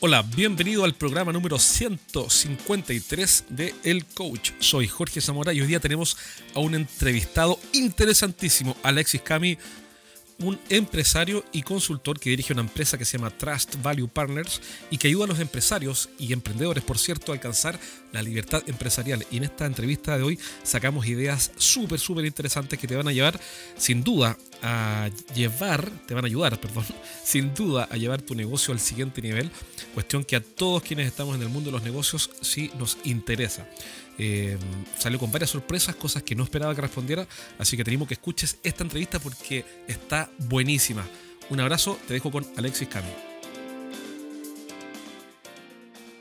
Hola, bienvenido al programa número 153 de El Coach. Soy Jorge Zamora y hoy día tenemos a un entrevistado interesantísimo, Alexis Cami, un empresario y consultor que dirige una empresa que se llama Trust Value Partners y que ayuda a los empresarios y emprendedores, por cierto, a alcanzar la libertad empresarial. Y en esta entrevista de hoy sacamos ideas súper, súper interesantes que te van a llevar, sin duda, a llevar, te van a ayudar, perdón, sin duda a llevar tu negocio al siguiente nivel. Cuestión que a todos quienes estamos en el mundo de los negocios sí nos interesa. Eh, salió con varias sorpresas, cosas que no esperaba que respondiera, así que tenemos que escuches esta entrevista porque está buenísima. Un abrazo, te dejo con Alexis Cami.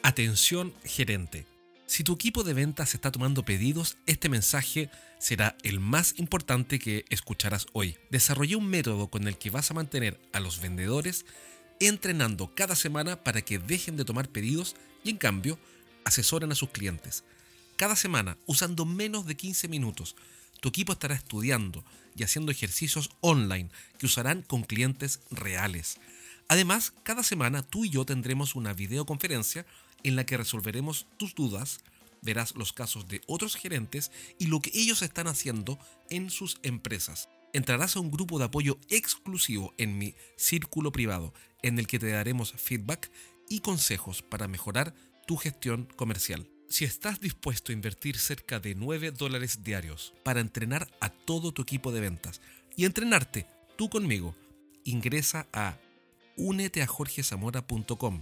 Atención gerente. Si tu equipo de ventas está tomando pedidos, este mensaje será el más importante que escucharás hoy. Desarrollé un método con el que vas a mantener a los vendedores entrenando cada semana para que dejen de tomar pedidos y en cambio asesoren a sus clientes. Cada semana, usando menos de 15 minutos, tu equipo estará estudiando y haciendo ejercicios online que usarán con clientes reales. Además, cada semana tú y yo tendremos una videoconferencia en la que resolveremos tus dudas, verás los casos de otros gerentes y lo que ellos están haciendo en sus empresas. Entrarás a un grupo de apoyo exclusivo en mi círculo privado, en el que te daremos feedback y consejos para mejorar tu gestión comercial. Si estás dispuesto a invertir cerca de 9 dólares diarios para entrenar a todo tu equipo de ventas y entrenarte tú conmigo, ingresa a uneteajorgezamora.com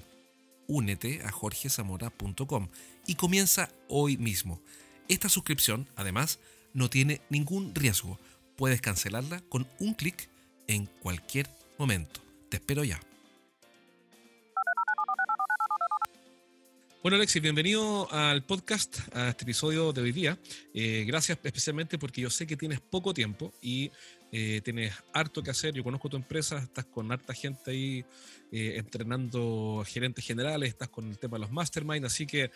únete a jorgezamora.com y comienza hoy mismo. Esta suscripción, además, no tiene ningún riesgo. Puedes cancelarla con un clic en cualquier momento. Te espero ya. Bueno, Alexis, bienvenido al podcast, a este episodio de hoy día. Eh, gracias especialmente porque yo sé que tienes poco tiempo y eh, tienes harto que hacer. Yo conozco tu empresa, estás con harta gente ahí eh, entrenando gerentes generales, estás con el tema de los mastermind, así que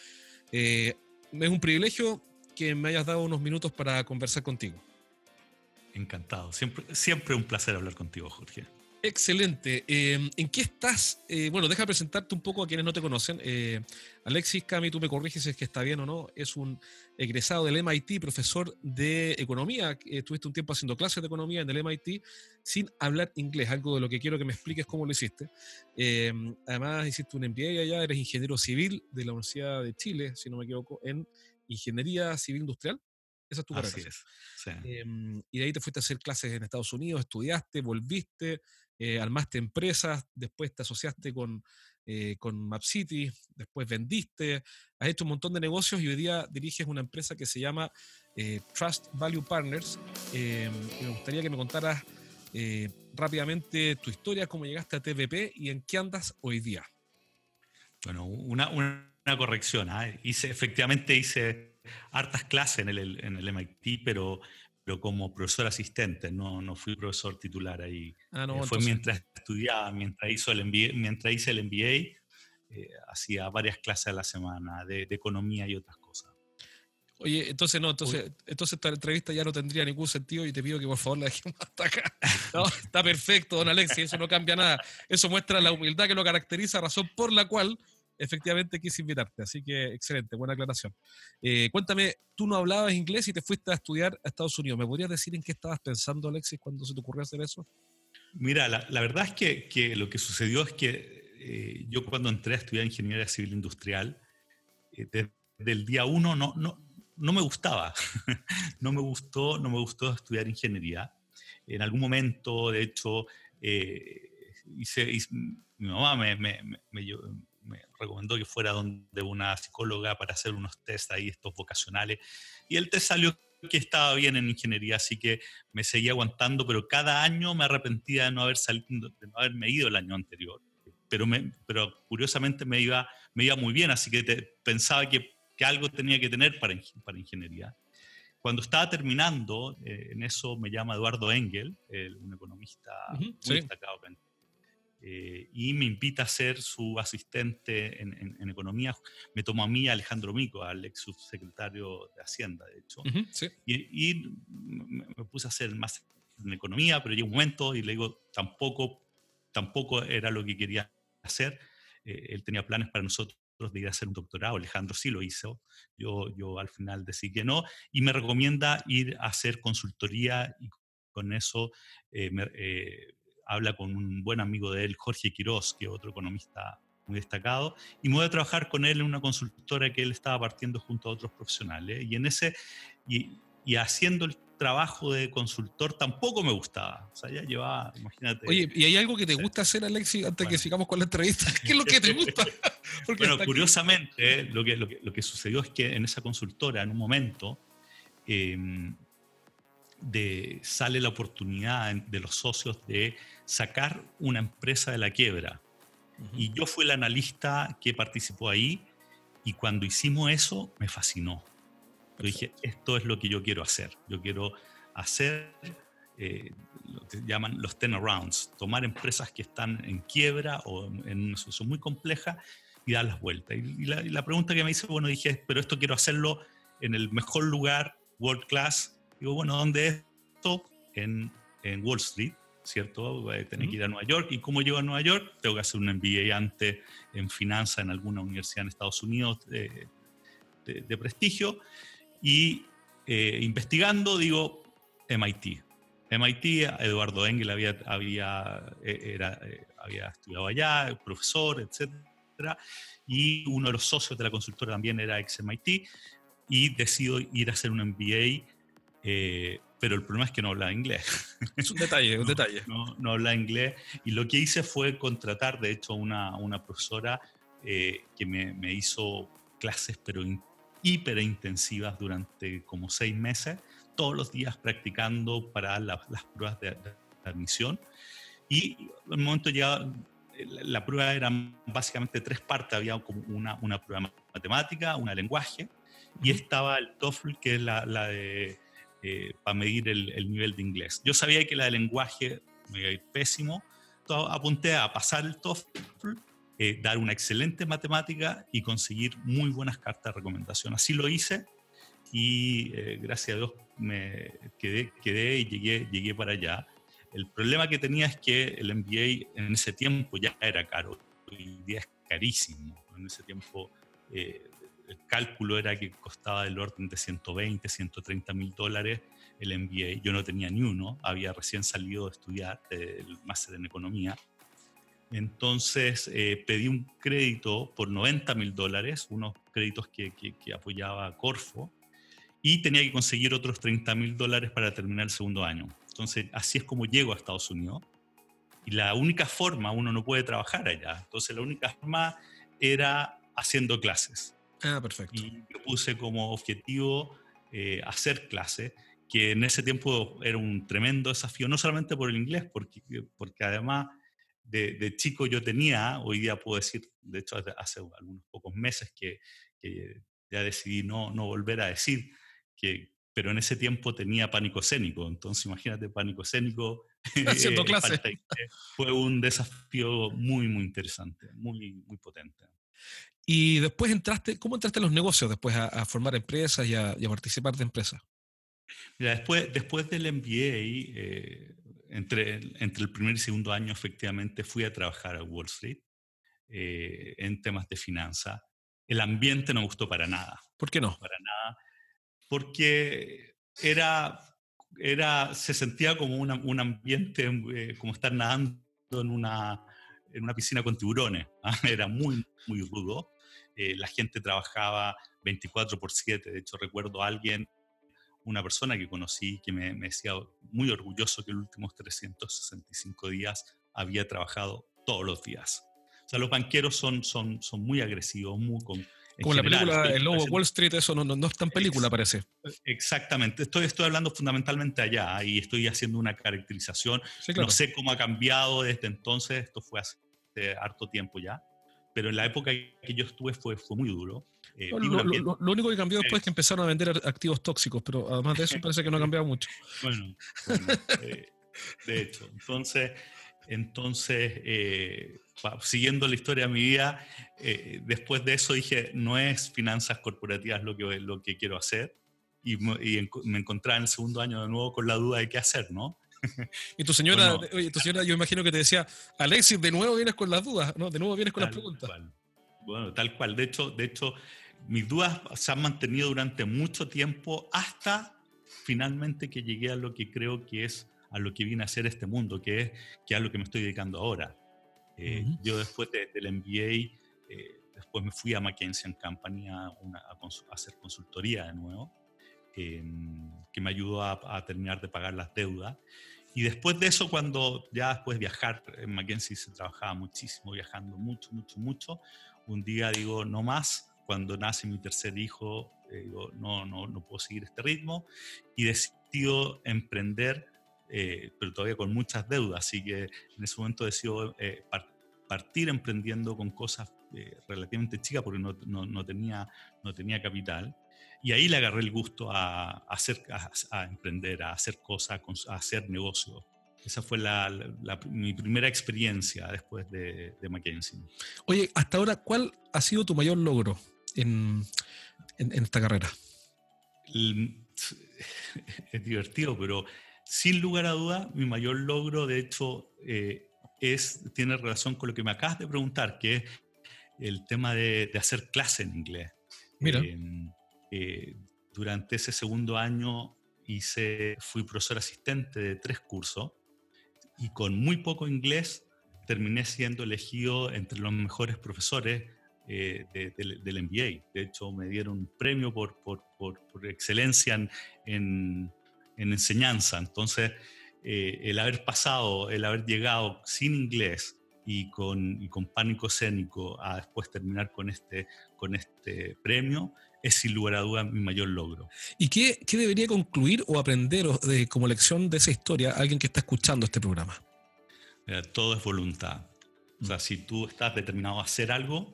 es un privilegio que me hayas dado unos minutos para conversar contigo. Encantado, siempre, siempre un placer hablar contigo, Jorge. Excelente. Em, ¿En qué estás? Eh, bueno, deja presentarte un poco a quienes no te conocen. Eh, Alexis Cami, tú me corriges si es que está bien o no, es un egresado del MIT, profesor de economía. Estuviste un tiempo haciendo clases de economía en el MIT sin hablar inglés, algo de lo que quiero que me expliques cómo lo hiciste. Em, además, hiciste un MBA allá, eres ingeniero civil de la Universidad de Chile, si no me equivoco, en Ingeniería Civil Industrial. Esa es tu carrera. Em, y de ahí te fuiste a hacer clases en Estados Unidos, estudiaste, volviste, eh, armaste empresas, después te asociaste con, eh, con MapCity, después vendiste, has hecho un montón de negocios y hoy día diriges una empresa que se llama eh, Trust Value Partners. Em, me gustaría que me contaras rápidamente tu historia, cómo llegaste a TVP y en qué andas hoy día. Bueno, una, una, corrección. ¿ah? Hice, efectivamente hice hartas clases en el, en el MIT, pero pero como profesor asistente, no, no fui profesor titular ahí. Ah, no, eh, fue mientras estudiaba, mientras, hizo el mientras hice el MBA, eh, hacía varias clases a la semana de, economía y otras cosas. Oye, entonces no, entonces, entonces esta entrevista ya no tendría ningún sentido y te pido que por favor la dejemos hasta acá. No, está perfecto, don Alexis, eso no cambia nada. Eso muestra la humildad que lo caracteriza, razón por la cual efectivamente quise invitarte. Así que excelente, buena aclaración. Eh, cuéntame, tú no hablabas inglés y te fuiste a estudiar a Estados Unidos. ¿Me podrías decir en qué estabas pensando, Alexis, cuando se te ocurrió hacer eso? Mira, la, verdad es que, que, lo que sucedió es que eh, yo cuando entré a estudiar ingeniería civil industrial, eh, desde el día uno no, no, no me gustaba. no me gustó, no me gustó estudiar ingeniería. En algún momento, de hecho, hice, mi mamá me me recomendó que fuera donde una psicóloga para hacer unos test ahí, estos vocacionales, y el test salió que estaba bien en ingeniería, así que me seguía aguantando, pero cada año me arrepentía de no, haber salido, de no haberme ido el año anterior. Pero, me, pero curiosamente me iba, me iba muy bien, así que pensaba que, que, algo tenía que tener para, para ingeniería. Cuando estaba terminando, eh, en eso me llama Eduardo Engel, un economista muy destacado eh, y me invita a ser su asistente en, economía. Me tomó a mí, a Alejandro Mico, al ex subsecretario de Hacienda, de hecho. y, me, puse a hacer más en economía, pero llegó un momento y le digo, tampoco, tampoco era lo que quería hacer. él tenía planes para nosotros de ir a hacer un doctorado, Alejandro sí lo hizo, yo, yo al final decidí que no, y me recomienda ir a hacer consultoría y con eso habla con un buen amigo de él, Jorge Quiroz, que es otro economista muy destacado, y me voy a trabajar con él en una consultora que él estaba partiendo junto a otros profesionales. Y en ese, y, y haciendo el trabajo de consultor tampoco me gustaba. O sea, ya llevaba, imagínate. Oye, ¿y hay algo que te gusta hacer, Alexi, antes de que sigamos con la entrevista? ¿Qué es lo que te gusta? bueno, curiosamente, lo, que, lo, que, lo, que, sucedió es que en esa consultora, en un momento, em, de, sale la oportunidad de los socios de sacar una empresa de la quiebra. Y yo fui el analista que participó ahí y cuando hicimos eso me fascinó. Yo dije, esto es lo que yo quiero hacer. Yo quiero hacer eh, lo que llaman los turnarounds, tomar empresas que están en quiebra o en una situación muy compleja y darlas vueltas. Y, la, y la pregunta que me hice, bueno, dije, pero esto quiero hacerlo en el mejor lugar, world class, Digo, bueno, ¿dónde es esto? En, en Wall Street, ¿cierto? Voy a tener que ir a Nueva York. ¿Y cómo llego a Nueva York? Tengo que hacer un MBA antes en finanzas en alguna universidad en Estados Unidos de, de, prestigio. Y eh, investigando, digo, MIT. MIT, Eduardo Engel había, había, eh, era, eh, había estudiado allá, profesor, etc. Y uno de los socios de la consultora también era ex MIT. Y decido ir a hacer un MBA eh, pero el problema es que no hablaba inglés. Es un detalle, un detalle. No, no, hablaba inglés. Y lo que hice fue contratar, de hecho, una, una profesora eh, que me, me, hizo clases, pero hiper intensivas durante como seis meses, todos los días practicando para las pruebas de, admisión. Y en un momento ya la prueba eran básicamente tres partes. Había como una, una prueba matemática, una lenguaje, y estaba el TOEFL, que es la, la de eh, para medir el, nivel de inglés. Yo sabía que la de lenguaje me iba a ir pésimo, apunté a pasar el TOEFL, eh, dar una excelente matemática y conseguir muy buenas cartas de recomendación. Así lo hice y eh, gracias a Dios me quedé, quedé y llegué, llegué para allá. El problema que tenía es que el MBA en ese tiempo ya era caro, hoy día es carísimo. En ese tiempo el cálculo era que costaba del orden de 120, 130 mil dólares el MBA. Yo no tenía ni uno, había recién salido de estudiar el máster en economía. Entonces eh, pedí un crédito por 90 mil dólares, unos créditos que, que, apoyaba Corfo, y tenía que conseguir otros 30 mil dólares para terminar el segundo año. Entonces así es como llego a Estados Unidos. Y la única forma, uno no puede trabajar allá, entonces la única forma era haciendo clases. Ah, perfecto. Y yo puse como objetivo eh, hacer clase, que en ese tiempo era un tremendo desafío, no solamente por el inglés, porque, porque además de, chico yo tenía, hoy día puedo decir, de hecho hace algunos pocos meses que, ya decidí no, no volver a decir, que, pero en ese tiempo tenía pánico escénico, entonces imagínate pánico escénico. Haciendo clase. Fue un desafío muy, muy interesante, muy, muy potente. Y después entraste, ¿cómo entraste en los negocios después a, formar empresas y a, participar de empresas? Mira, después, después del MBA, eh, entre, entre el primer y segundo año, efectivamente fui a trabajar a Wall Street eh, en temas de finanza. El ambiente no me gustó para nada. ¿Por qué no? Para nada. Porque era, era, se sentía como un ambiente, eh, como estar nadando en una, en una piscina con tiburones. ¿ah? Era muy, muy rudo. Eh, la gente trabajaba 24 por 7. De hecho, recuerdo a alguien, una persona que conocí, que me, decía muy orgulloso que los últimos 365 días había trabajado todos los días. O sea, los banqueros son, son, son muy agresivos, muy con, como la película El Lobo Wall Street, eso no, no, es tan película, parece. Exactamente. Estoy, estoy hablando fundamentalmente allá y estoy haciendo una caracterización. No sé cómo ha cambiado desde entonces, esto fue hace harto tiempo ya pero en la época que yo estuve fue, fue muy duro. Eh, lo, único que cambió después es que empezaron a vender activos tóxicos, pero además de eso parece que no ha cambiado mucho. Bueno, eh, de hecho, entonces, entonces eh, siguiendo la historia de mi vida, después de eso dije, no es finanzas corporativas lo que, lo que quiero hacer, y, me encontraba en el segundo año de nuevo con la duda de qué hacer, ¿no? y tu señora, oye, tu señora, yo imagino que te decía, Alexis, de nuevo vienes con las dudas, ¿no? De nuevo vienes con las preguntas. Bueno, tal cual. De hecho, de hecho, mis dudas se han mantenido durante mucho tiempo hasta finalmente que llegué a lo que creo que es a lo que viene a ser este mundo, que es que a lo que me estoy dedicando ahora. Eh, yo después del MBA, eh, después me fui a McKinsey Company a, a, hacer consultoría de nuevo, em, que me ayudó a, terminar de pagar las deudas. Y después de eso, cuando ya después de viajar, en McKinsey se trabajaba muchísimo, viajando mucho, mucho, mucho, un día digo, no más, cuando nace mi tercer hijo, eh, digo, no, no, no puedo seguir este ritmo y decido emprender, eh, pero todavía con muchas deudas, así que en ese momento decido eh, partir emprendiendo con cosas relativamente chicas porque no, no, tenía, no tenía capital. Y ahí le agarré el gusto a, hacer, a, emprender, a hacer cosas, a hacer negocios. Esa fue la, mi primera experiencia después de, de, McKinsey. Oye, hasta ahora, ¿cuál ha sido tu mayor logro en, en, esta carrera? Es divertido, pero sin lugar a duda, mi mayor logro, de hecho, eh, es, tiene relación con lo que me acabas de preguntar, que es el tema de, hacer clase en inglés. Mira. Em, eh, durante ese segundo año hice, fui profesor asistente de tres cursos y con muy poco inglés terminé siendo elegido entre los mejores profesores eh, del MBA. De hecho, me dieron un premio por, por, por, excelencia en, en, enseñanza. Entonces, eh, el haber pasado, el haber llegado sin inglés y con, y con pánico escénico a después terminar con este, con este premio, es sin lugar a dudas mi mayor logro. ¿Y qué, qué debería concluir o aprender de, como lección de esa historia alguien que está escuchando este programa? todo es voluntad. O sea, si tú estás determinado a hacer algo,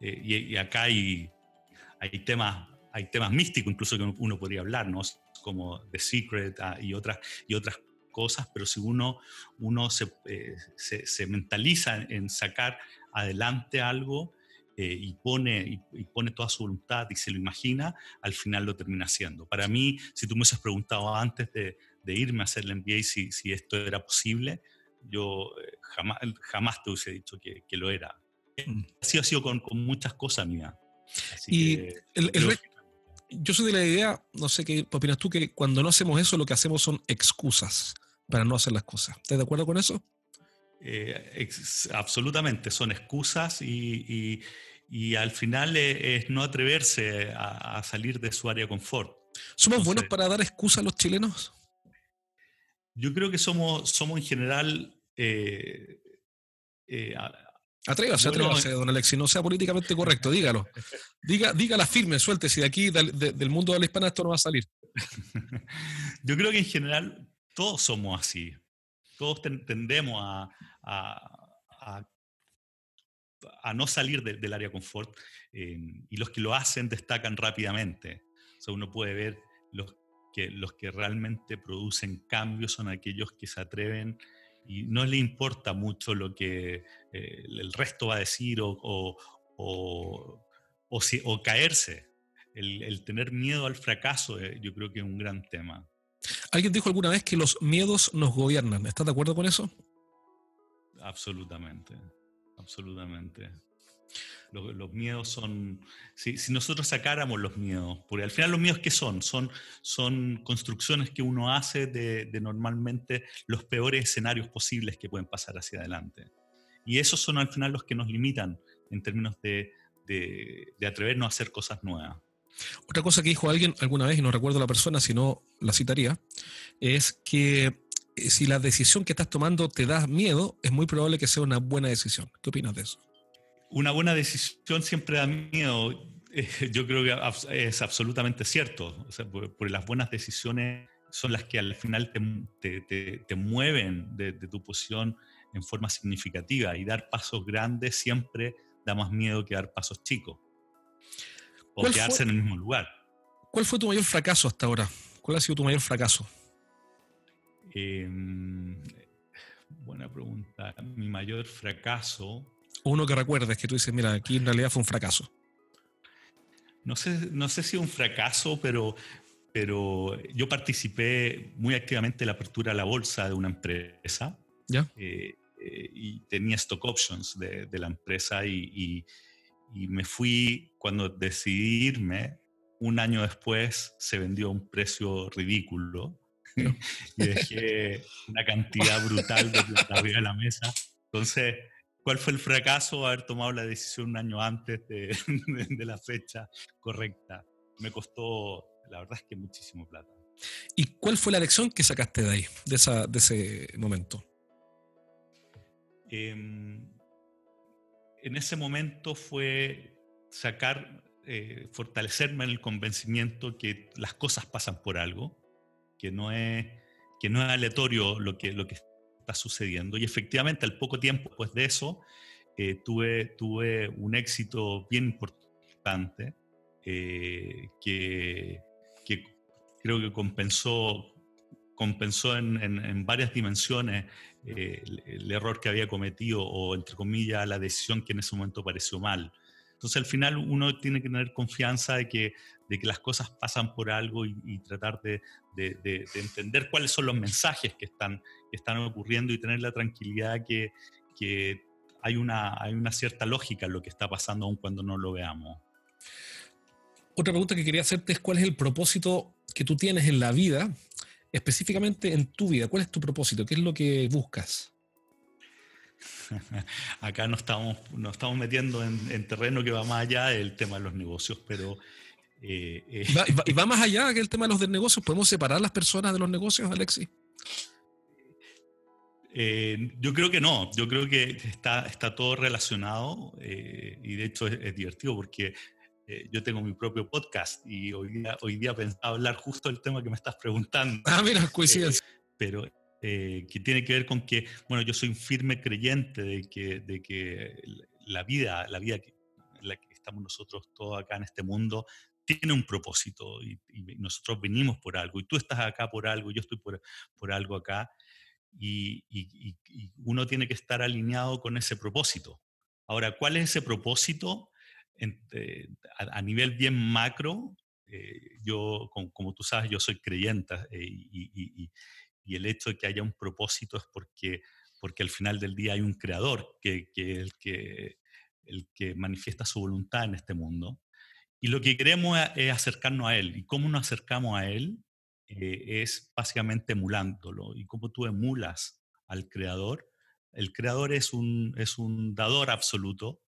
eh, y, acá hay, hay, temas, hay temas místicos incluso que uno podría hablar, ¿no? como The Secret ah, y, otras, y otras cosas, pero si uno, uno se, eh, se, se mentaliza en sacar adelante algo, eh, y, pone, y, pone toda su voluntad y se lo imagina, al final lo termina haciendo. Para mí, si tú me hubieses preguntado antes de, de irme a hacer el MBA si, si esto era posible, yo eh, jamás, jamás te hubiese dicho que, que lo era. Mm. Así ha sido con, con muchas cosas mías. y yo soy de la idea, no sé qué opinas tú, que cuando no hacemos eso, lo que hacemos son excusas para no hacer las cosas. ¿Estás de acuerdo con eso? Eh, absolutamente, son excusas y, y, al final es, no atreverse a, salir de su área de confort. ¿Somos buenos para dar excusas a los chilenos? Yo creo que somos, somos en general... Eh, eh, Atrévase, atrévase, don Alexis, no sea políticamente correcto, dígalo. Diga, dígala firme, suelte, si de aquí, del mundo de la hispana, esto no va a salir. Yo creo que en general todos somos así. Todos tendemos a, a, no salir del área confort eh, y los que lo hacen destacan rápidamente. O uno puede ver los que, los que realmente producen cambios son aquellos que se atreven y no le importa mucho lo que eh, el resto va a decir o, o, o, o caerse. El, el, tener miedo al fracaso eh, yo creo que es un gran tema. Alguien dijo alguna vez que los miedos nos gobiernan. ¿Estás de acuerdo con eso? Absolutamente, absolutamente. Los, miedos son, si, nosotros sacáramos los miedos, porque al final los miedos ¿qué son? Son, son construcciones que uno hace de, normalmente los peores escenarios posibles que pueden pasar hacia adelante. Y esos son al final los que nos limitan en términos de, de, de atrevernos a hacer cosas nuevas. Otra cosa que dijo alguien alguna vez, y no recuerdo la persona, si no la citaría, es que si la decisión que estás tomando te da miedo, es muy probable que sea una buena decisión. ¿Qué opinas de eso? Una buena decisión siempre da miedo. Eh, yo creo que es absolutamente cierto. O sea, porque las buenas decisiones son las que al final te, te, te, mueven de, tu posición en forma significativa y dar pasos grandes siempre da más miedo que dar pasos chicos o quedarse en el mismo lugar. ¿Cuál fue tu mayor fracaso hasta ahora? ¿Cuál ha sido tu mayor fracaso? Em, buena pregunta. Mi mayor fracaso. Uno que recuerdes que tú dices, mira, aquí en realidad fue un fracaso. No sé, no sé si un fracaso, pero, pero yo participé muy activamente en la apertura de la bolsa de una empresa. ¿Ya? Eh, eh, y tenía stock options de, de la empresa y, y, y, me fui cuando decidí irme. Un año después se vendió a un precio ridículo y dejé una cantidad brutal de plata arriba de la mesa. Entonces, ¿cuál fue el fracaso? Haber tomado la decisión un año antes de, de, de la fecha correcta. Me costó, la verdad es que muchísimo plata. ¿Y cuál fue la lección que sacaste de ahí, de, esa, de ese momento? Eh, en ese momento fue sacar, eh, fortalecerme en el convencimiento que las cosas pasan por algo, que no es, que no es aleatorio lo que, lo que está sucediendo. Y efectivamente, al poco tiempo después de eso, eh, tuve, tuve un éxito bien importante eh, que, que, creo que compensó, compensó en, en, en varias dimensiones eh, el, el, error que había cometido o, entre comillas, la decisión que en ese momento pareció mal. Entonces, al final, uno tiene que tener confianza de que, de que las cosas pasan por algo y, tratar de, de, de, entender cuáles son los mensajes que están, que están ocurriendo y tener la tranquilidad que, que hay, una, hay una cierta lógica en lo que está pasando, aun cuando no lo veamos. Otra pregunta que quería hacerte es cuál es el propósito que tú tienes en la vida específicamente en tu vida, ¿cuál es tu propósito? ¿Qué es lo que buscas? Acá nos estamos, nos estamos metiendo en, en, terreno que va más allá del tema de los negocios, pero... Eh, eh. ¿Y, va, y, va, ¿Y, va, más allá que el tema de los negocios? ¿Podemos separar las personas de los negocios, Alexis? Eh, yo creo que no, yo creo que está, está todo relacionado y de hecho es, es divertido porque yo tengo mi propio podcast y hoy día, hoy día pensaba hablar justo del tema que me estás preguntando. Ah, mira, coincidencia. Pero eh, que tiene que ver con que, bueno, yo soy un firme creyente de que, de que la vida, la vida que, la que estamos nosotros todos acá en este mundo, tiene un propósito y, y, nosotros venimos por algo y tú estás acá por algo, yo estoy por, por algo acá y, y, uno tiene que estar alineado con ese propósito. Ahora, ¿cuál es ese propósito? En, eh, a, a, nivel bien macro, eh, yo, como, como, tú sabes, yo soy creyente eh, y, y, el hecho de que haya un propósito es porque, porque al final del día hay un creador que, que, el que el que manifiesta su voluntad en este mundo. Y lo que queremos es acercarnos a Él. ¿Y cómo nos acercamos a Él? Eh, es básicamente emulándolo. ¿Y cómo tú emulas al Creador? El Creador es un, es un dador absoluto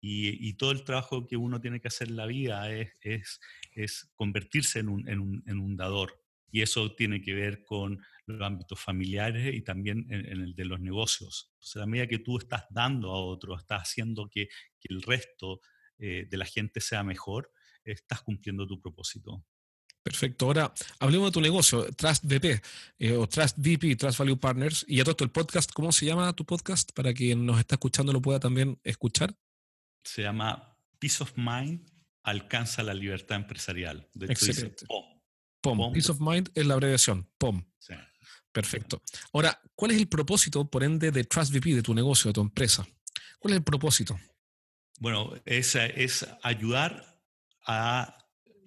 y, y, todo el trabajo que uno tiene que hacer en la vida es, es, es convertirse en un, en, un, en un, dador. Y eso tiene que ver con los ámbitos familiares y también en, en, el de los negocios. Entonces, a medida que tú estás dando a otro, estás haciendo que, que el resto eh, de la gente sea mejor, estás cumpliendo tu propósito. Perfecto. Ahora hablemos de tu negocio, Trust VP eh, o Trust VP, Trust Value Partners. Y ya todo esto, el podcast, ¿cómo se llama tu podcast? Para quien nos está escuchando lo pueda también escuchar se llama Peace of Mind alcanza la libertad empresarial. De hecho, Excelente. Dice. POM. POM. Peace of Mind es la abreviación, POM. Sí. Perfecto. Ahora, ¿cuál es el propósito, por ende, de Trust VP, de tu negocio, de tu empresa? ¿Cuál es el propósito? Bueno, es, es ayudar a,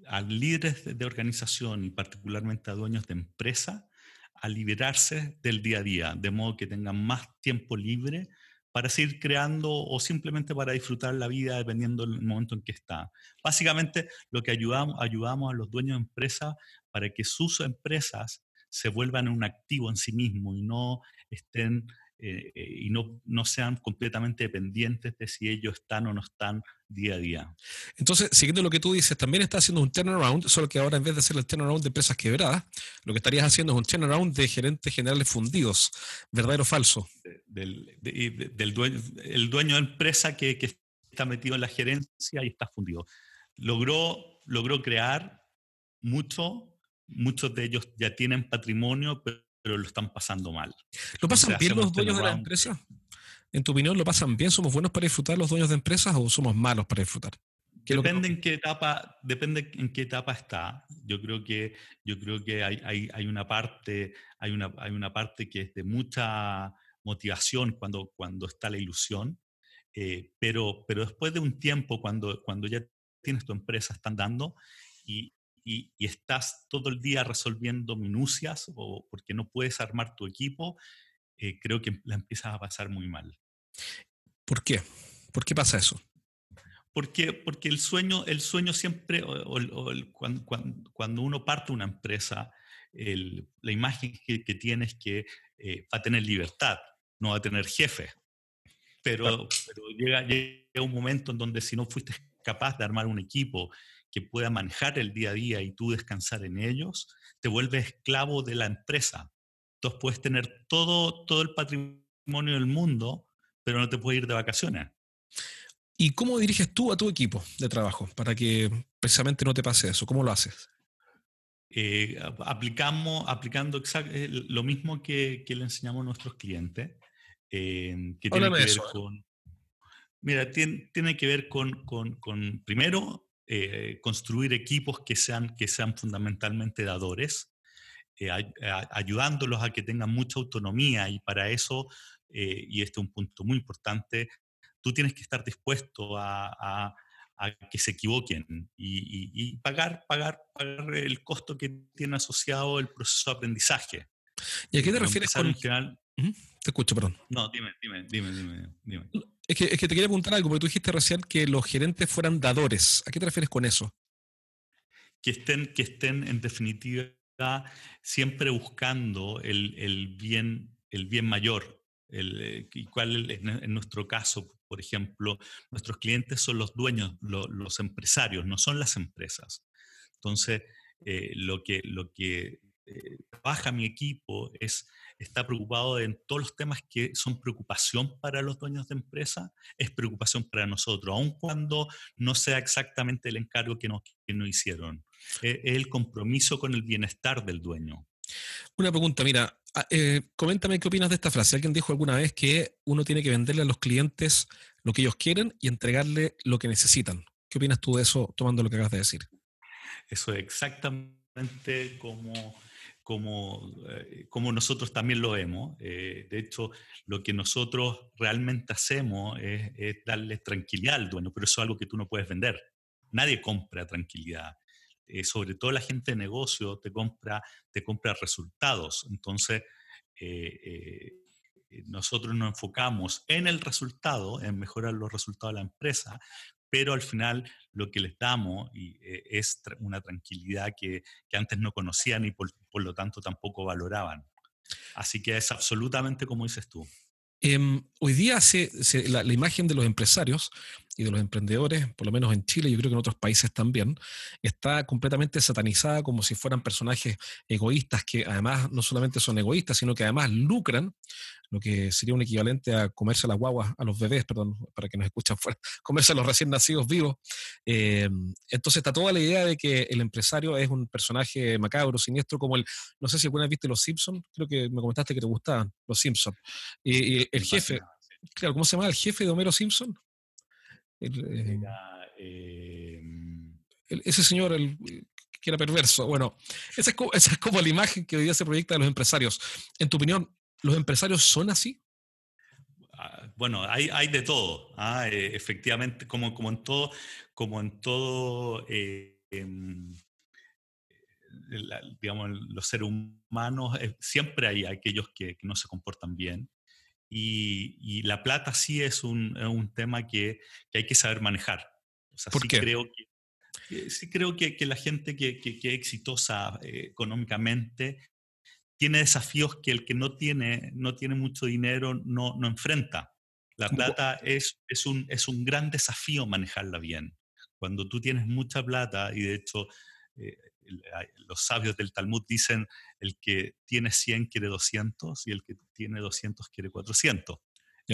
a líderes de, de organización y particularmente a dueños de empresa a liberarse del día a día, de modo que tengan más tiempo libre para seguir creando o simplemente para disfrutar la vida dependiendo del momento en que está. Básicamente lo que ayudamos, ayudamos a los dueños de empresas para que sus empresas se vuelvan un activo en sí mismo y no estén eh, y no, no sean completamente dependientes de si ellos están o no están día a día. Entonces, siguiendo lo que tú dices, también estás haciendo un turnaround, solo que ahora en vez de hacer el turnaround de empresas quebradas, lo que estarías haciendo es un turnaround de gerentes generales fundidos, ¿verdadero o falso? Del, de, del dueño, el dueño de empresa que, que, está metido en la gerencia y está fundido. Logró, logró crear mucho, muchos de ellos ya tienen patrimonio, pero pero lo están pasando mal. ¿Lo pasan bien los dueños de la empresa? En tu opinión, ¿lo pasan bien? ¿Somos buenos para disfrutar los dueños de empresas o somos malos para disfrutar? Depende en qué etapa, depende en qué etapa está. Yo creo que, yo creo que hay, hay, hay, una parte, hay, una, hay una parte que es de mucha motivación cuando, cuando está la ilusión, eh, pero, pero después de un tiempo, cuando, cuando ya tienes tu empresa, están dando, y, y, estás todo el día resolviendo minucias o porque no puedes armar tu equipo, eh, creo que la empiezas a pasar muy mal. ¿Por qué? ¿Por qué pasa eso? Porque, porque el, sueño, el sueño siempre, o, cuando, cuando, uno parte una empresa, la imagen que, que, tiene es que eh, va a tener libertad, no va a tener jefe. Pero, pero llega, llega, un momento en donde si no fuiste capaz de armar un equipo que pueda manejar el día a día y tú descansar en ellos, te vuelves esclavo de la empresa. Entonces puedes tener todo, todo el patrimonio del mundo, pero no te puedes ir de vacaciones. ¿Y cómo diriges tú a tu equipo de trabajo para que precisamente no te pase eso? ¿Cómo lo haces? Eh, aplicamos, aplicando eh, lo mismo que, le enseñamos a nuestros clientes, eh, que tiene que ver con... Mira, tiene, tiene, que ver con, con, con primero, construir equipos que sean, que sean fundamentalmente dadores, ayudándolos a que tengan mucha autonomía y para eso, y este es un punto muy importante, tú tienes que estar dispuesto a, que se equivoquen y, pagar, pagar, pagar el costo que tiene asociado el proceso de aprendizaje. ¿Y a qué te refieres con...? Te escucho, perdón. No, dime, dime, dime, dime. Es, que, es que te quería preguntar algo, porque tú dijiste recién que los gerentes fueran dadores. ¿A qué te refieres con eso? Que estén, que estén en definitiva siempre buscando el, el bien, el bien mayor. El, eh, y cuál en nuestro caso por ejemplo, nuestros clientes son los dueños, los empresarios, no son las empresas. Entonces, eh, lo que, lo que eh, trabaja mi equipo es, está preocupado en todos los temas que son preocupación para los dueños de empresa, es preocupación para nosotros, aun cuando no sea exactamente el encargo que nos, que nos hicieron. es el compromiso con el bienestar del dueño. Una pregunta, mira, eh, coméntame qué opinas de esta frase. Alguien dijo alguna vez que uno tiene que venderle a los clientes lo que ellos quieren y entregarle lo que necesitan. ¿Qué opinas tú de eso tomando lo que acabas de decir? Eso es exactamente como, como, eh, como nosotros también lo vemos. Eh, de hecho, lo que nosotros realmente hacemos es, es darle tranquilidad al dueño, pero eso es algo que tú no puedes vender. Nadie compra tranquilidad. Eh, sobre todo la gente de negocio, te compra, te compra resultados. Entonces, eh, eh, nosotros nos enfocamos en el resultado, en mejorar los resultados de la empresa, pero al final lo que les damos es una tranquilidad que, antes no conocían y por, lo tanto tampoco valoraban. Así que es absolutamente como dices tú. Em, hoy día la, imagen de los empresarios y de los emprendedores, por lo menos en Chile, yo creo que en otros países también, está completamente satanizada como si fueran personajes egoístas que además no solamente son egoístas, sino que además lucran, lo que sería un equivalente a comerse a las guaguas, a los bebés, perdón, para que nos escuchan fuera, comerse a los recién nacidos vivos. Eh, entonces está toda la idea de que el empresario es un personaje macabro, siniestro, como el, no sé si alguna vez viste Los Simpsons, creo que me comentaste que te gustaban Los Simpsons. Y, el jefe, claro, ¿cómo se llama el jefe de Homero Simpson? Eh, em, ese señor, el, que era perverso. Bueno, esa es, como, esa es como la imagen que hoy día se proyecta de los empresarios. En tu opinión, ¿los empresarios son así? Ah, bueno, hay, hay de todo. ¿ah? Eh, efectivamente, como, como en todo, como en todo eh, digamos, los seres humanos, siempre hay aquellos que, que, no se comportan bien. Y, la plata sí es un, tema que, hay que saber manejar. O sea, sí creo que, sí creo que, la gente que, es exitosa eh, económicamente tiene desafíos que el que no tiene, no tiene mucho dinero no, no enfrenta. La plata es, es, un, es un gran desafío manejarla bien. Cuando tú tienes mucha plata, y de hecho eh, los sabios del Talmud dicen, el que tiene 100 quiere 200 y el que tiene 200 quiere 400.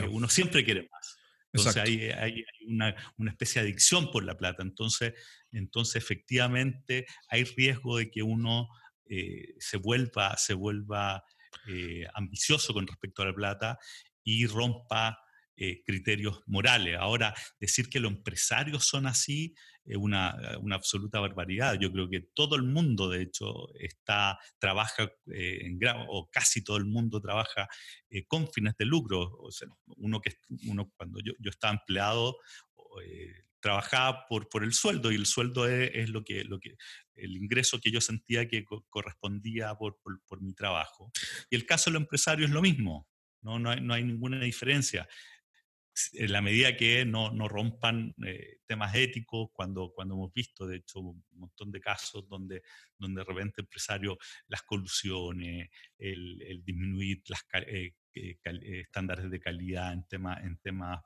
Uno siempre quiere más. Entonces hay, hay, una, una, especie de adicción por la plata. Entonces, entonces efectivamente hay riesgo de que uno eh, se vuelva, se vuelva eh, ambicioso con respecto a la plata y rompa eh, criterios morales. Ahora, decir que los empresarios son así es una, una, absoluta barbaridad. Yo creo que todo el mundo, de hecho, está, trabaja eh, en o casi todo el mundo trabaja eh, con fines de lucro. Uno que, uno, cuando yo, yo estaba empleado, trabajaba por, por el sueldo y el sueldo es, lo, que, lo que, el ingreso que yo sentía que correspondía por, por, mi trabajo. Y el caso del empresario es lo mismo, no, no, no hay ninguna diferencia en la medida que no, no rompan eh, temas éticos, cuando, cuando hemos visto, de hecho, un montón de casos donde, donde de repente empresarios, las colusiones, el, el disminuir las, eh, eh, estándares de calidad en, tema, en temas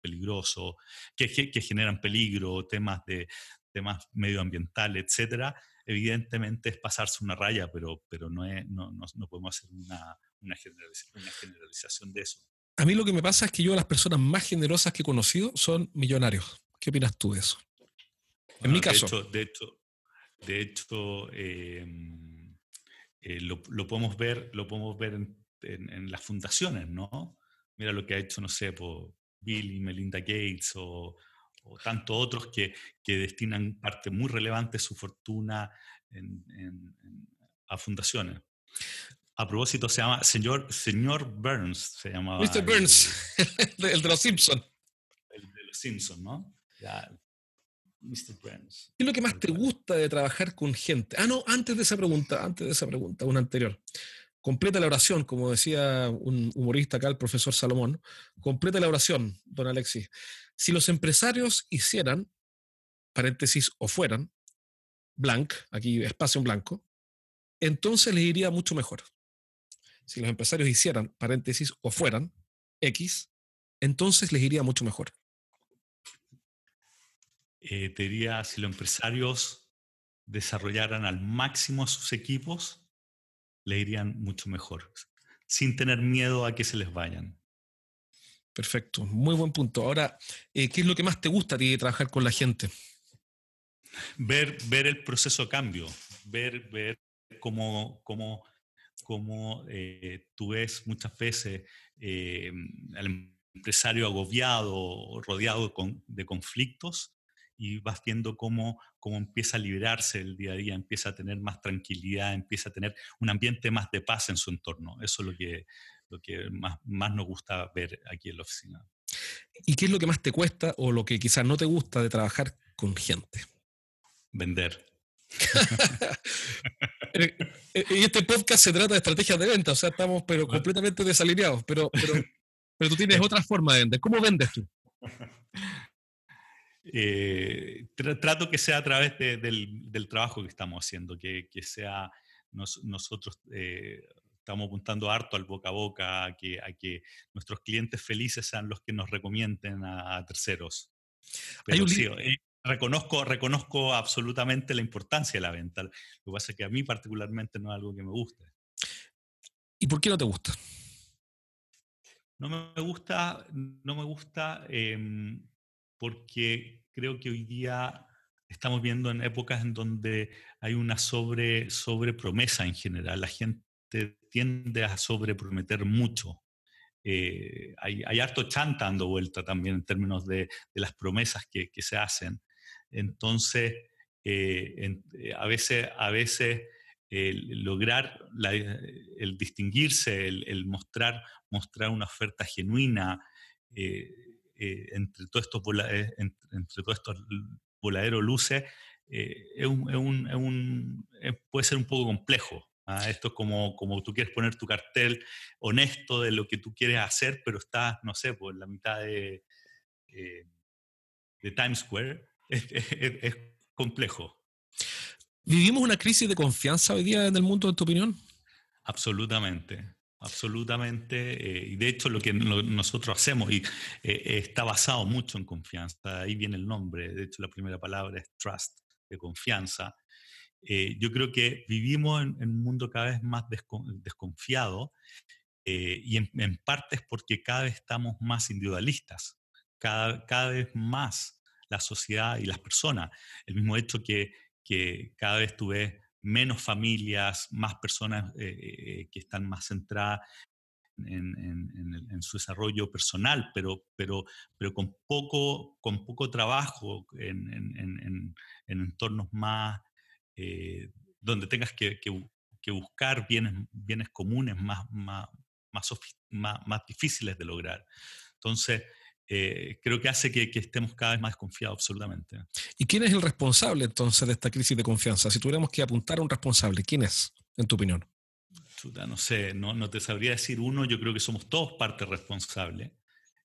peligrosos, que, que, generan peligro, temas de temas medioambientales, etcétera, evidentemente es pasarse una raya, pero, pero no, es, no, no, no podemos hacer una, una, generalización de eso. A mí lo que me pasa es que yo las personas más generosas que he conocido son millonarios. ¿Qué opinas tú de eso? en mi caso. De hecho, de hecho, em, eh, lo, podemos ver, lo podemos ver en, las fundaciones, ¿no? Mira lo que ha hecho, no sé, por Bill y Melinda Gates o, o tantos otros que, que, destinan parte muy relevante de su fortuna a fundaciones. A propósito, se llama señor, señor Burns, se llama. Mr. Burns, el, de los Simpsons. El de los Simpsons, ¿no? Ya, Mr. Burns. ¿Qué es lo que más te gusta de trabajar con gente? Ah, no, antes de esa pregunta, antes de esa pregunta, una anterior. Completa la oración, como decía un humorista acá, el profesor Salomón. Completa la oración, don Alexis. Si los empresarios hicieran, paréntesis, o fueran, blank, aquí espacio en blanco, entonces les iría mucho mejor si los empresarios hicieran, paréntesis, o fueran X, entonces les iría mucho mejor. Eh, te diría, si los empresarios desarrollaran al máximo sus equipos, le irían mucho mejor, sin tener miedo a que se les vayan. Perfecto, muy buen punto. Ahora, eh, ¿qué es lo que más te gusta a ti de trabajar con la gente? Ver, ver el proceso de cambio, ver, ver cómo, cómo como eh, tú ves muchas veces eh, al empresario agobiado, rodeado de conflictos, y vas viendo cómo, cómo empieza a liberarse el día a día, empieza a tener más tranquilidad, empieza a tener un ambiente más de paz en su entorno. Eso es lo que, lo que más, más nos gusta ver aquí en la oficina. ¿Y qué es lo que más te cuesta o lo que quizás no te gusta de trabajar con gente? Vender. Eh, eh, y este podcast se trata de estrategias de venta, o sea, estamos pero completamente desalineados, pero, pero, pero tú tienes otra forma de vender. ¿Cómo vendes tú? Eh, trato que sea a través del, del, trabajo que estamos haciendo, que, que sea nosotros estamos apuntando harto al boca a boca, a que, a que nuestros clientes felices sean los que nos recomienden a, terceros. Pero sí, reconozco, reconozco absolutamente la importancia de la venta. Lo que pasa es que a mí particularmente no es algo que me guste. ¿Y por qué no te gusta? No me gusta, no me gusta em, porque creo que hoy día estamos viendo en épocas en donde hay una sobre, sobre promesa en general. La gente tiende a sobreprometer mucho. Eh, hay, hay, harto chanta dando vuelta también en términos de, de las promesas que, que, se hacen. Entonces, eh, eh, a veces, a veces lograr el distinguirse, el, mostrar, mostrar una oferta genuina entre, todos estos entre, todos estos voladeros luces, es un, puede ser un poco complejo. ¿ah? Esto es como, como tú quieres poner tu cartel honesto de lo que tú quieres hacer, pero estás, no sé, por la mitad de, de Times Square es, complejo. ¿Vivimos una crisis de confianza hoy día en el mundo, en tu opinión? Absolutamente, absolutamente. Eh, y de hecho lo que nosotros hacemos y, eh, está basado mucho en confianza. Ahí viene el nombre. De hecho la primera palabra es trust, de confianza. Eh, yo creo que vivimos en, un mundo cada vez más desconfiado y en, en, parte es porque cada vez estamos más individualistas. Cada, cada vez más la sociedad y las personas. El mismo hecho que, que cada vez tú ves menos familias, más personas eh, eh, que están más centradas en, su desarrollo personal, pero, pero, pero con, poco, con poco trabajo en, entornos más, eh, donde tengas que, que, buscar bienes, bienes comunes más, más, más, más, difíciles de lograr. Entonces, eh, creo que hace que, estemos cada vez más confiados absolutamente. ¿Y quién es el responsable entonces de esta crisis de confianza? Si tuviéramos que apuntar a un responsable, ¿quién es, en tu opinión? no sé, no, no te sabría decir uno, yo creo que somos todos parte responsable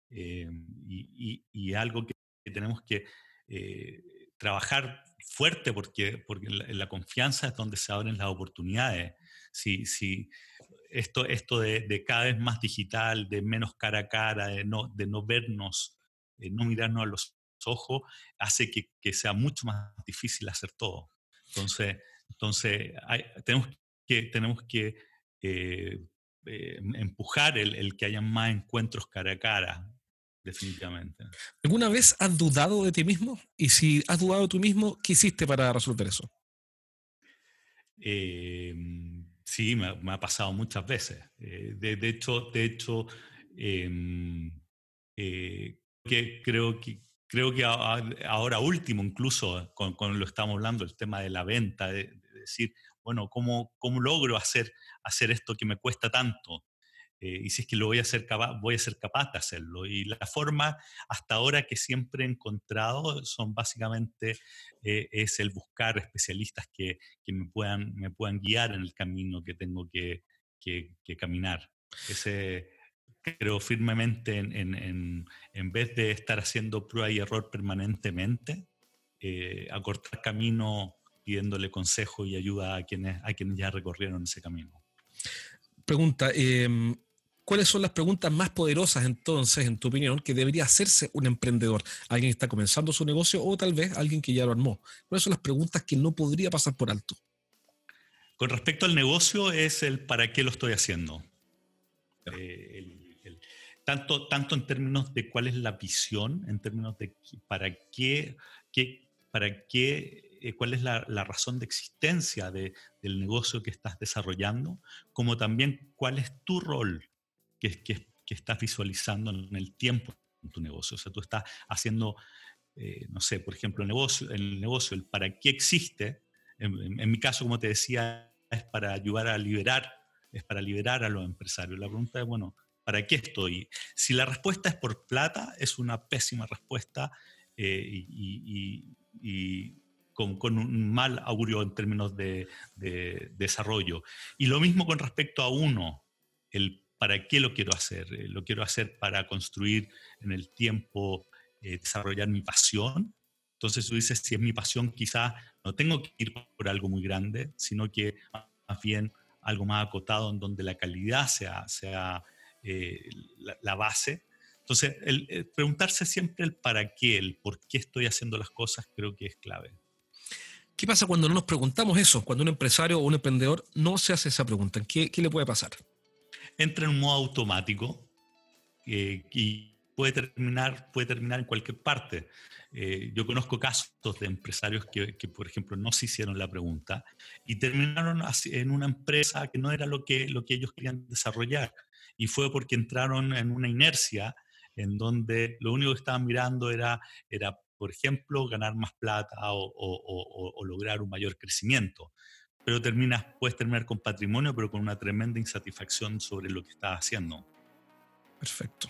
eh, y, algo que, tenemos que eh, trabajar fuerte porque, porque en la, confianza es donde se abren las oportunidades. Si, si esto, esto de, cada vez más digital, de menos cara a cara, de no, de no vernos, de no mirarnos a los ojos, hace que, que sea mucho más difícil hacer todo. Entonces, entonces tenemos que, tenemos que eh, eh, empujar el, el, que haya más encuentros cara a cara, definitivamente. ¿Alguna vez has dudado de ti mismo? Y si has dudado de ti mismo, ¿qué hiciste para resolver eso? Eh, sí, me, ha pasado muchas veces. Eh, de, hecho, de hecho em, eh, que creo que creo que ahora último, incluso con, con, lo estamos hablando, el tema de la venta, de, de decir, bueno, ¿cómo, ¿cómo, logro hacer, hacer esto que me cuesta tanto? Eh, y si es que lo voy a hacer voy a ser capaz de hacerlo. Y la forma hasta ahora que siempre he encontrado son básicamente eh, es el buscar especialistas que, que, me, puedan, me puedan guiar en el camino que tengo que, que, caminar. Ese, creo firmemente en, en, en, vez de estar haciendo prueba y error permanentemente, eh, acortar camino pidiéndole consejo y ayuda a quienes, a quienes ya recorrieron ese camino. Pregunta, eh, ¿Cuáles son las preguntas más poderosas entonces, en tu opinión, que debería hacerse un emprendedor? Alguien que está comenzando su negocio o tal vez alguien que ya lo armó. ¿Cuáles son las preguntas que no podría pasar por alto? Con respecto al negocio es el para qué lo estoy haciendo. Eh, tanto, tanto en términos de cuál es la visión, en términos de para qué, qué para qué, eh, cuál es la, razón de existencia de, del negocio que estás desarrollando, como también cuál es tu rol que, estás visualizando en el tiempo en tu negocio. O sea, tú estás haciendo, eh, no sé, por ejemplo, el negocio, el negocio, el para qué existe, en, mi caso, como te decía, es para ayudar a liberar, es para liberar a los empresarios. La pregunta es, bueno, ¿para qué estoy? Si la respuesta es por plata, es una pésima respuesta eh, y, con, un mal augurio en términos de, de, desarrollo. Y lo mismo con respecto a uno, el ¿para qué lo quiero hacer? Eh, lo quiero hacer para construir en el tiempo, eh, desarrollar mi pasión. Entonces tú dices, si es mi pasión, quizás no tengo que ir por algo muy grande, sino que más bien algo más acotado en donde la calidad sea, sea eh, la, base. Entonces, el, preguntarse siempre el para qué, el por qué estoy haciendo las cosas, creo que es clave. ¿Qué pasa cuando no nos preguntamos eso? Cuando un empresario o un emprendedor no se hace esa pregunta, ¿qué, qué le puede pasar? Entra en un modo automático eh, y puede terminar, puede terminar en cualquier parte. Eh, yo conozco casos de empresarios que, por ejemplo, no se hicieron la pregunta y terminaron en una empresa que no era lo que, lo que ellos querían desarrollar. Y fue porque entraron en una inercia en donde lo único que estaban mirando era, era por ejemplo, ganar más plata o, o lograr un mayor crecimiento pero terminas, puedes terminar con patrimonio, pero con una tremenda insatisfacción sobre lo que estás haciendo. Perfecto.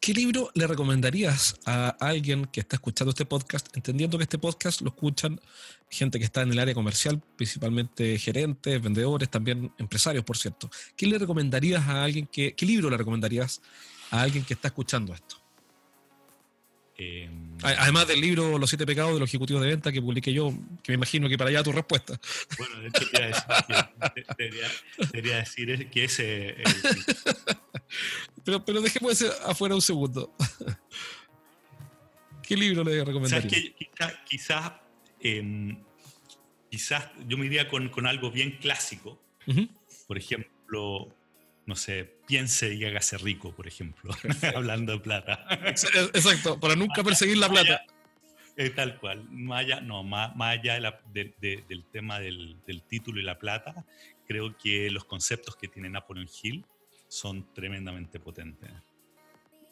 ¿Qué libro le recomendarías a alguien que está escuchando este podcast, entendiendo que este podcast lo escuchan gente que está en el área comercial, principalmente gerentes, vendedores, también empresarios, por cierto? ¿Qué le recomendarías a alguien que, qué libro le recomendarías a alguien que está escuchando esto? Em, además del libro Los siete pecados de los ejecutivos de venta que publiqué yo, que me imagino que para allá tu respuesta. Bueno, de hecho quería decir, decir que ese... pero, pero dejemos afuera un segundo. ¿Qué libro le recomendaría? Quizás quizá, em, quizás yo me iría con, con algo bien clásico. Por ejemplo, no sé, piense y hágase rico, por ejemplo, hablando de plata. Exacto, para nunca perseguir la plata. Eh, tal cual, más allá, no, más, allá del tema del, título y la plata, creo que los conceptos que tiene Napoleon Hill son tremendamente potentes.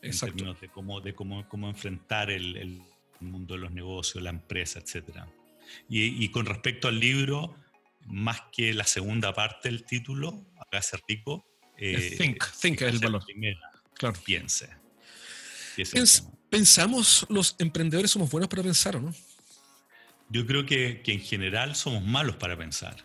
Exacto. En términos de cómo, de cómo, cómo enfrentar el, mundo de los negocios, la empresa, etc. Y, y con respecto al libro, más que la segunda parte del título, hágase rico, eh, think, think es el valor. claro. Piense. ¿Pensamos los emprendedores somos buenos para pensar o no? Yo creo que, en general somos malos para pensar,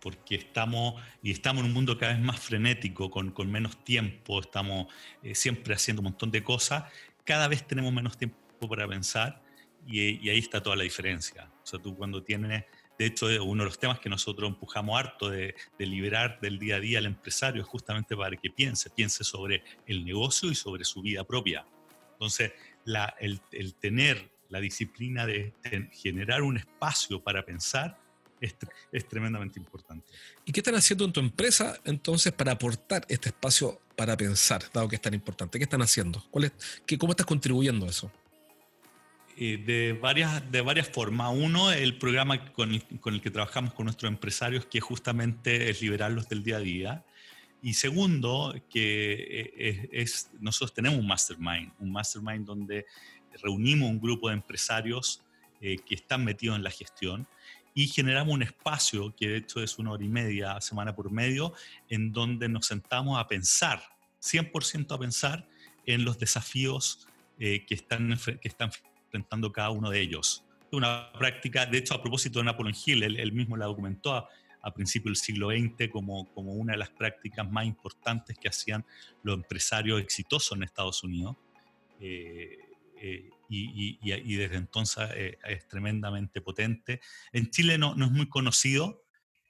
porque estamos, y estamos en un mundo cada vez más frenético, con, menos tiempo, estamos eh, siempre haciendo un montón de cosas, cada vez tenemos menos tiempo para pensar y, ahí está toda la diferencia. O sea, tú cuando tienes, de hecho, uno de los temas que nosotros empujamos harto de, liberar del día a día al empresario es justamente para que piense, piense sobre el negocio y sobre su vida propia. Entonces, la, el, tener la disciplina de, generar un espacio para pensar es, es, tremendamente importante. ¿Y qué están haciendo en tu empresa entonces para aportar este espacio para pensar, dado que es tan importante? ¿Qué están haciendo? ¿Cuál es, qué, ¿Cómo estás contribuyendo a eso? Eh, de, varias, de varias formas. Uno, el programa con el, con el, que trabajamos con nuestros empresarios, que justamente es liberarlos del día a día. Y segundo, que eh, es, nosotros tenemos un mastermind, un mastermind donde reunimos un grupo de empresarios eh, que están metidos en la gestión y generamos un espacio, que de hecho es una hora y media, semana por medio, en donde nos sentamos a pensar, 100% a pensar en los desafíos eh, que, están, que están enfrentando cada uno de ellos. Una práctica, de hecho, a propósito de Napoleon Hill, él, mismo la documentó a, principios del siglo XX como, como una de las prácticas más importantes que hacían los empresarios exitosos en Estados Unidos. Eh, eh, y, desde entonces eh, es tremendamente potente. En Chile no, no es muy conocido,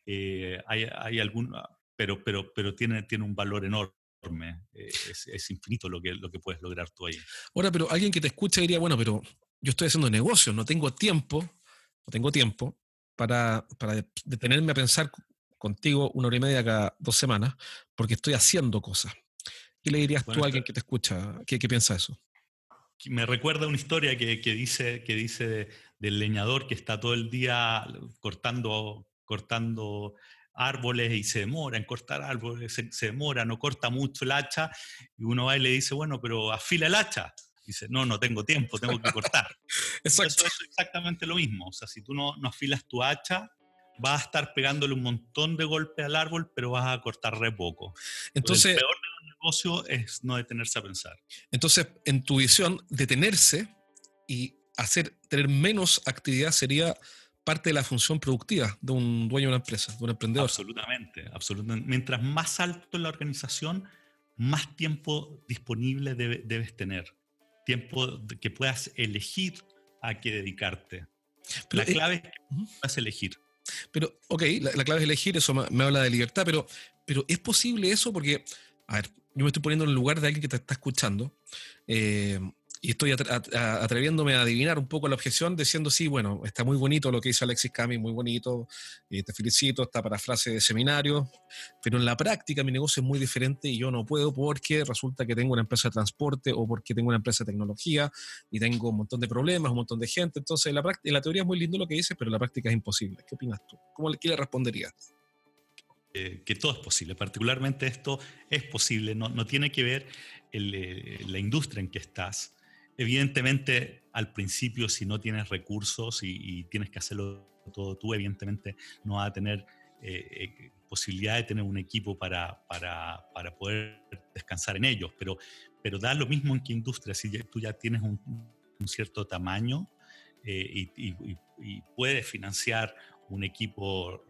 eh, hay, hay algún, pero, pero, pero tiene, tiene un valor enorme. Es, es, infinito lo que, lo que puedes lograr tú ahí. Ahora, pero alguien que te escucha diría, bueno, pero yo estoy haciendo negocios, no tengo tiempo, no tengo tiempo para, para detenerme a pensar contigo una hora y media cada dos semanas, porque estoy haciendo cosas. ¿Qué le dirías tú a alguien que te escucha, que, que piensa eso? me recuerda una historia que, dice, que dice del leñador que está todo el día cortando, cortando árboles y se demora en cortar árboles, se, demora, no corta mucho el hacha, y uno va y le dice, bueno, pero afila el hacha. Dice, no, no tengo tiempo, tengo que cortar. Eso es exactamente lo mismo. O sea, si tú no, no afilas tu hacha, vas a estar pegándole un montón de golpes al árbol, pero vas a cortar re poco. Entonces, negocio es no detenerse a pensar. Entonces, en tu visión, detenerse y hacer, tener menos actividad sería parte de la función productiva de un dueño de una empresa, de un emprendedor. Absolutamente, absolutamente. Mientras más alto en la organización, más tiempo disponible debes tener. Tiempo que puedas elegir a qué dedicarte. la eh, clave es que puedas elegir. Pero, ok, la, clave es elegir, eso me, me, habla de libertad, pero, pero ¿es posible eso? Porque, a ver, yo me estoy poniendo en el lugar de alguien que te está escuchando eh, y estoy atreviéndome a adivinar un poco la objeción diciendo, sí, bueno, está muy bonito lo que dice Alexis Cami, muy bonito, te felicito, esta frase de seminario, pero en la práctica mi negocio es muy diferente y yo no puedo porque resulta que tengo una empresa de transporte o porque tengo una empresa de tecnología y tengo un montón de problemas, un montón de gente. Entonces, en la, en la teoría es muy lindo lo que dices, pero en la práctica es imposible. ¿Qué opinas tú? ¿Cómo, ¿Qué le responderías? que todo es posible. Particularmente esto es posible, no, no tiene que ver eh, la industria en que estás. Evidentemente, al principio, si no tienes recursos y, tienes que hacerlo todo tú, evidentemente no vas a tener eh, eh, posibilidad de tener un equipo para, para, para, poder descansar en ellos, pero, pero da lo mismo en qué industria, si tú ya tienes un, cierto tamaño y, y, puedes financiar un equipo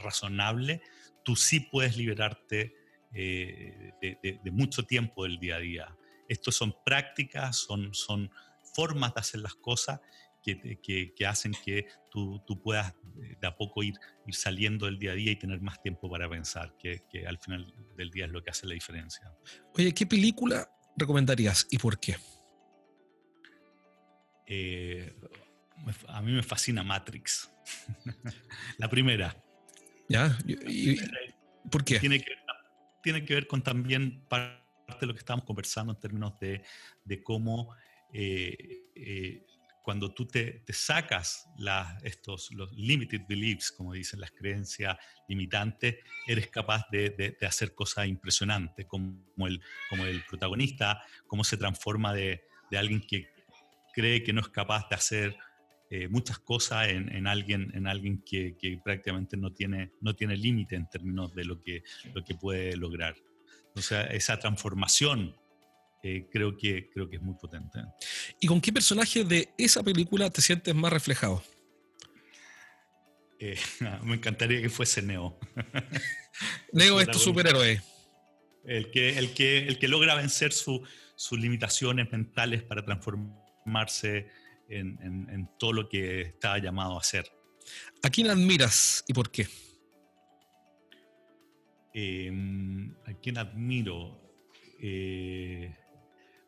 razonable, tú sí puedes liberarte eh, de, mucho tiempo del día a día. Estos son prácticas, son, son formas de hacer las cosas que, que, hacen que tú, tú, puedas de a poco ir, ir saliendo del día a día y tener más tiempo para pensar, que, que al final del día es lo que hace la diferencia. Oye, ¿qué película recomendarías y por qué? Eh, a mí me fascina Matrix. la primera. ¿Ya? ¿Por qué? Tiene que, tiene que ver con también parte de lo que estábamos conversando en términos de, de cómo eh, eh, cuando tú te, sacas estos, los limited beliefs, como dicen las creencias limitantes, eres capaz de, hacer cosas impresionantes, como el, como el protagonista, cómo se transforma de, de alguien que cree que no es capaz de hacer eh, muchas cosas en, alguien, en alguien que, prácticamente no tiene, no tiene límite en términos de lo que, lo que puede lograr. O sea, esa transformación eh, creo, que, creo que es muy potente. ¿Y con qué personaje de esa película te sientes más reflejado? Eh, me encantaría que fuese Neo. Neo es tu superhéroe. El que, el que, el que logra vencer sus limitaciones mentales para transformarse en, en, todo lo que estaba llamado a ser. ¿A quién admiras y por qué? Em, ¿A quién admiro? Eh,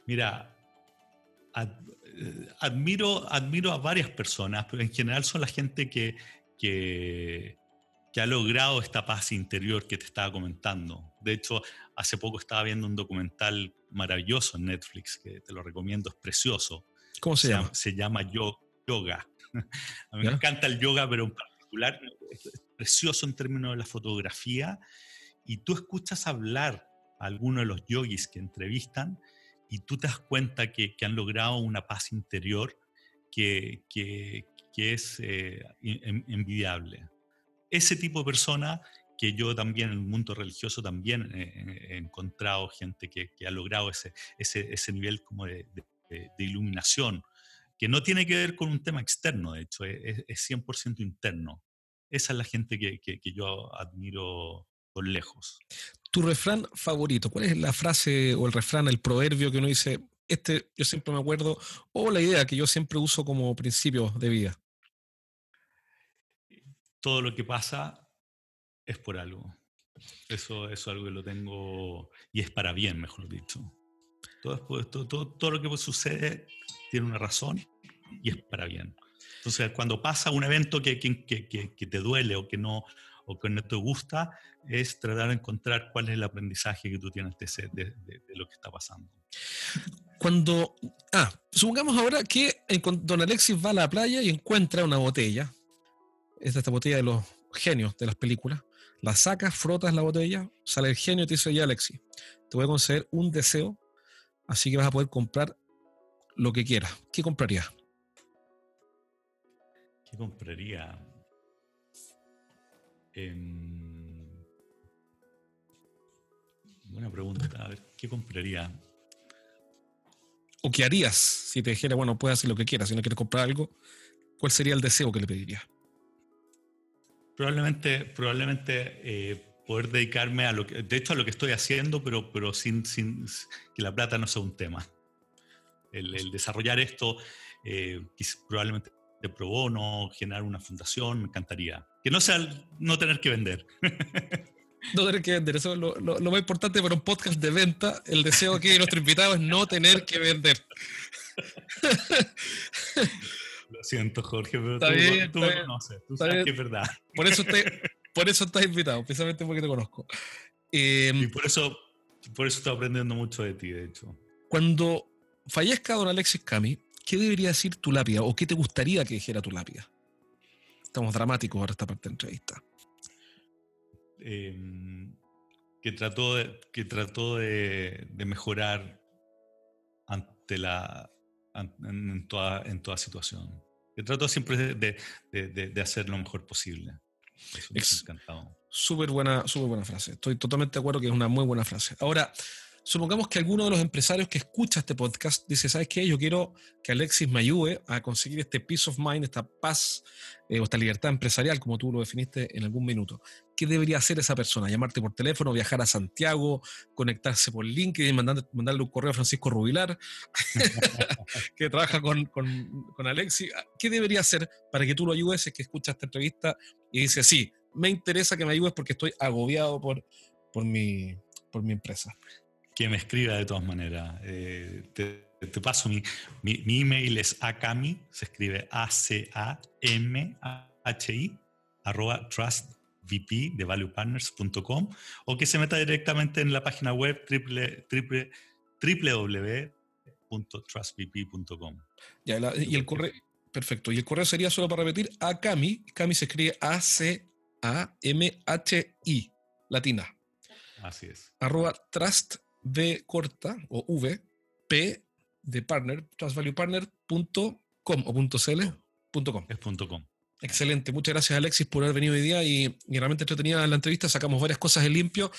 mira, eh, admiro, admiro a varias personas, pero en general son la gente que, que, ha logrado esta paz interior que te estaba comentando. De hecho, hace poco estaba viendo un documental maravilloso en Netflix, que te lo recomiendo, es precioso. ¿Cómo se, llama? Se llama Yoga. A mí me encanta el yoga, pero en particular es precioso en términos de la fotografía. Y tú escuchas hablar a algunos de los yogis que entrevistan y tú te das cuenta que, han logrado una paz interior que, que, que es eh, envidiable. Ese tipo de persona que yo también en el mundo religioso también he, encontrado gente que, ha logrado ese, ese, ese nivel como de, iluminación, que no tiene que ver con un tema externo, de hecho, es, es 100% interno. Esa es la gente que, que, yo admiro por lejos. Tu refrán favorito, ¿cuál es la frase o el refrán, el proverbio que uno dice, este yo siempre me acuerdo, o la idea que yo siempre uso como principio de vida? Todo lo que pasa es por algo. Eso, es algo que lo tengo, y es para bien, mejor dicho. Todo, todo, todo, lo que sucede tiene una razón y es para bien. Entonces, cuando pasa un evento que, que, que, que te duele o que no, o que no te gusta, es tratar de encontrar cuál es el aprendizaje que tú tienes de, de, de, lo que está pasando. Cuando, ah, supongamos ahora que don Alexis va a la playa y encuentra una botella, es esta botella de los genios de las películas, la sacas, frotas la botella, sale el genio y te dice, ya Alexis, te voy a conceder un deseo, así que vas a poder comprar lo que quieras. ¿Qué comprarías? ¿Qué compraría? Em, buena pregunta. A ver, ¿qué compraría? ¿O qué harías si te dijera, bueno, puedes hacer lo que quieras, si no quieres comprar algo? ¿Cuál sería el deseo que le pedirías? Probablemente, probablemente eh, poder dedicarme a lo que, de hecho, a lo que estoy haciendo, pero, pero sin, sin que la plata no sea un tema. El, desarrollar esto, eh, probablemente de pro bono, generar una fundación, me encantaría. Que no sea no tener que vender. No tener que vender, eso es lo, lo, más importante para un podcast de venta. El deseo que nuestro invitado es no tener que vender. Lo siento, Jorge, pero tú, tú me conoces, tú sabes que es verdad. Por eso, te, por eso estás invitado, precisamente porque te conozco. Em, y por eso, por eso estoy aprendiendo mucho de ti, de hecho. Cuando fallezca don Alexis Cami, ¿qué debería decir tu lápida o qué te gustaría que dijera tu lápida? Estamos dramáticos ahora esta parte de entrevista. Em, que trató, de, que trató de, mejorar ante la, en, toda, en toda situación. Que trató siempre de, de hacer lo mejor posible. Eso encantado. Súper buena, súper buena frase. Estoy totalmente de acuerdo que es una muy buena frase. Ahora, Supongamos que alguno de los empresarios que escucha este podcast dice, ¿sabes qué? Yo quiero que Alexis me ayude a conseguir este peace of mind, esta paz eh, o esta libertad empresarial, como tú lo definiste en algún minuto. ¿Qué debería hacer esa persona? ¿Llamarte por teléfono, viajar a Santiago, conectarse por LinkedIn, mandarle un correo a Francisco Rubilar, que trabaja con, con, Alexis? ¿Qué debería hacer para que tú lo ayudes? Es que escucha esta entrevista y dice, sí, me interesa que me ayudes porque estoy agobiado por, por, mi, por mi empresa que me escriba de todas maneras. Eh, te, paso mi, mi, email es acami, se escribe A-C-A-M-H-I, arroba trustvp de valuepartners.com o que se meta directamente en la página web www.trustvp.com. y el correo, perfecto. Y el correo sería solo para repetir acami, Cami se escribe A-C-A-M-H-I, latina. Así es. Arroba trust V corta o V, P de partner, trustvaluepartner.com o .cl.com. Es .com. Excelente, muchas gracias Alexis por haber venido hoy día y, realmente entretenida la entrevista, sacamos varias cosas en limpio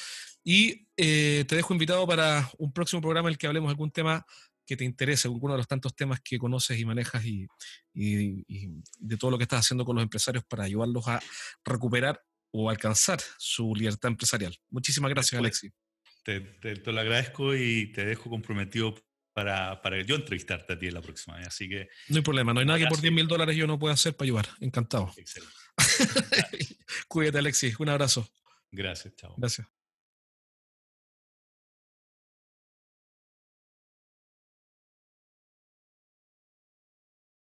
Y eh, te dejo invitado para un próximo programa en el que hablemos de algún tema que te interese, alguno de los tantos temas que conoces y manejas y, de todo lo que estás haciendo con los empresarios para ayudarlos a recuperar o alcanzar su libertad empresarial. Muchísimas gracias, Alexi. Te, lo agradezco y te dejo comprometido para, para, yo entrevistarte a ti en la próxima vez. Así que. No hay problema, no hay nada que por 10 mil dólares yo no pueda hacer para ayudar. Encantado. Excelente. Cuídate, Alexis. Un abrazo. Gracias, chao. Gracias.